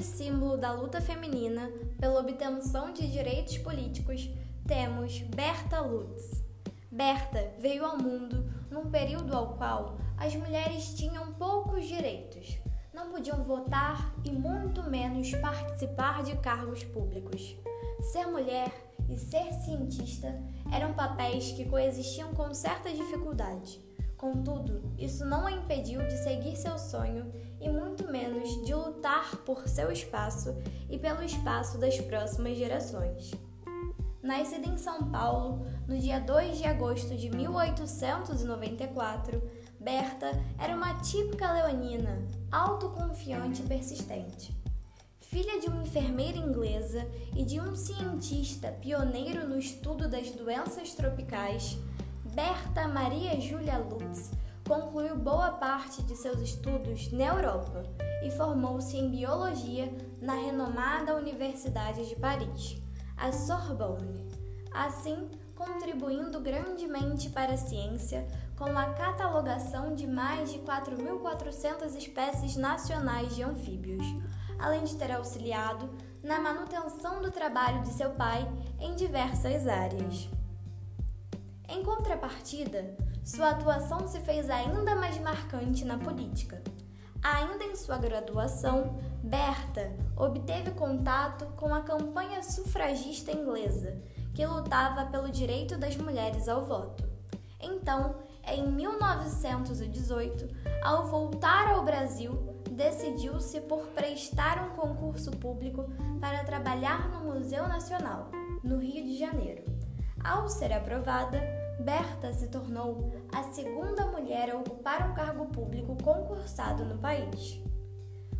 grande símbolo da luta feminina pela obtenção de direitos políticos, temos Berta Lutz. Berta veio ao mundo num período ao qual as mulheres tinham poucos direitos, não podiam votar e muito menos participar de cargos públicos. Ser mulher e ser cientista eram papéis que coexistiam com certa dificuldade. Contudo, isso não a impediu de seguir seu sonho e muito menos de lutar por seu espaço e pelo espaço das próximas gerações. Nascida em São Paulo no dia 2 de agosto de 1894, Berta era uma típica leonina, autoconfiante e persistente. Filha de uma enfermeira inglesa e de um cientista pioneiro no estudo das doenças tropicais, Berta Maria Julia Lutz concluiu boa parte de seus estudos na Europa e formou-se em biologia na renomada Universidade de Paris, a Sorbonne. Assim, contribuindo grandemente para a ciência com a catalogação de mais de 4.400 espécies nacionais de anfíbios, além de ter auxiliado na manutenção do trabalho de seu pai em diversas áreas. Em contrapartida, sua atuação se fez ainda mais marcante na política. Ainda em sua graduação, Berta obteve contato com a campanha sufragista inglesa, que lutava pelo direito das mulheres ao voto. Então, em 1918, ao voltar ao Brasil, decidiu-se por prestar um concurso público para trabalhar no Museu Nacional, no Rio de Janeiro. Ao ser aprovada, Berta se tornou a segunda mulher a ocupar um cargo público concursado no país.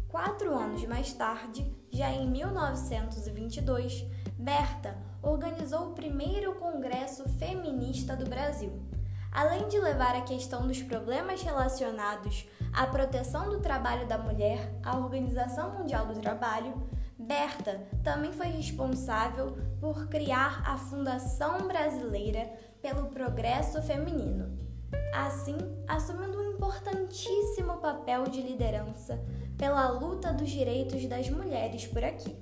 Quatro anos mais tarde, já em 1922, Berta organizou o primeiro Congresso Feminista do Brasil. Além de levar a questão dos problemas relacionados à proteção do trabalho da mulher à Organização Mundial do Trabalho, Berta também foi responsável por criar a Fundação Brasileira pelo Progresso Feminino, assim assumindo um importantíssimo papel de liderança pela luta dos direitos das mulheres por aqui,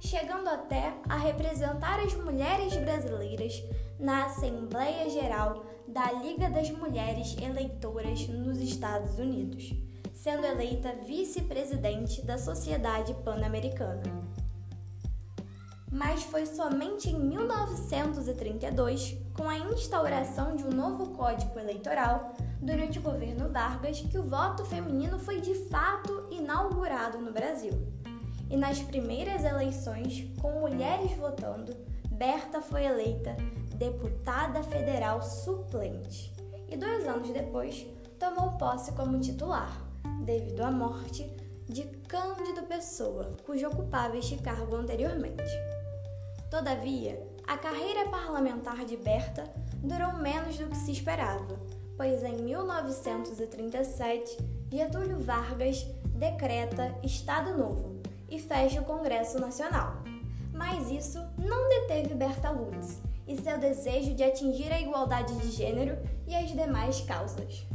chegando até a representar as mulheres brasileiras na Assembleia Geral da Liga das Mulheres Eleitoras nos Estados Unidos, sendo eleita vice-presidente da Sociedade Pan-Americana. Mas foi somente em 1932, com a instauração de um novo Código Eleitoral, durante o governo Vargas, que o voto feminino foi de fato inaugurado no Brasil. E nas primeiras eleições, com mulheres votando, Berta foi eleita deputada federal suplente e dois anos depois tomou posse como titular, devido à morte de Cândido Pessoa, cujo ocupava este cargo anteriormente. Todavia, a carreira parlamentar de Berta durou menos do que se esperava, pois em 1937 Getúlio Vargas decreta Estado Novo e fecha o Congresso Nacional. Mas isso não deteve Berta Lutz e seu desejo de atingir a igualdade de gênero e as demais causas.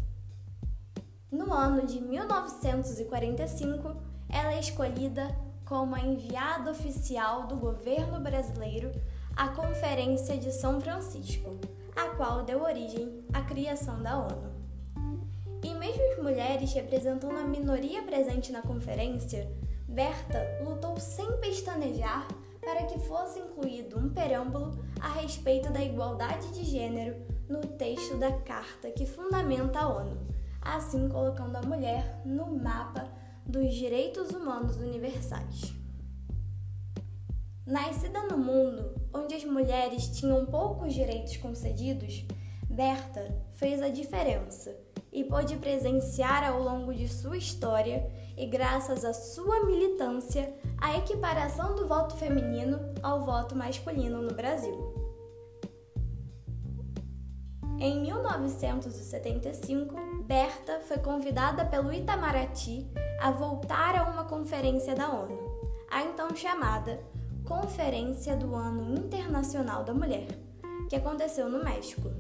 No ano de 1945, ela é escolhida como a enviada oficial do governo brasileiro à Conferência de São Francisco, a qual deu origem à criação da ONU. E mesmo as mulheres representando a minoria presente na conferência, Berta lutou sem pestanejar para que fosse incluído um preâmbulo a respeito da igualdade de gênero no texto da carta que fundamenta a ONU, assim colocando a mulher no mapa dos direitos humanos universais. Nascida no mundo onde as mulheres tinham poucos direitos concedidos, Berta fez a diferença e pôde presenciar ao longo de sua história e graças à sua militância a equiparação do voto feminino ao voto masculino no Brasil. Em 1975, Berta foi convidada pelo Itamaraty a voltar a uma conferência da ONU, a então chamada Conferência do Ano Internacional da Mulher, que aconteceu no México.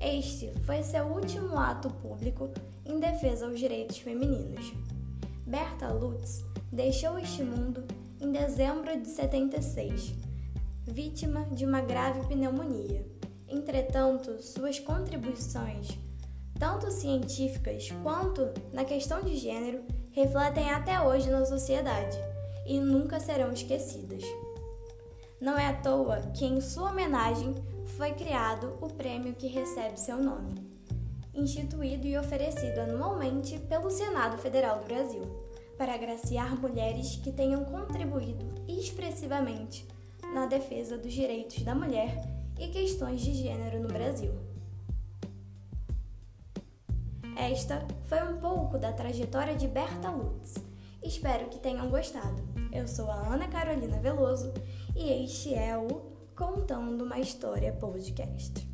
Este foi seu último ato público em defesa aos direitos femininos. Berta Lutz deixou este mundo em dezembro de 76, vítima de uma grave pneumonia. Entretanto, suas contribuições, tanto científicas quanto na questão de gênero, refletem até hoje na sociedade e nunca serão esquecidas. Não é à toa que, em sua homenagem, foi criado o prêmio que recebe seu nome, instituído e oferecido anualmente pelo Senado Federal do Brasil, para agraciar mulheres que tenham contribuído expressivamente na defesa dos direitos da mulher e questões de gênero no Brasil. Esta foi um pouco da trajetória de Berta Lutz. Espero que tenham gostado. Eu sou a Ana Carolina Veloso e este é o Contando uma História Podcast.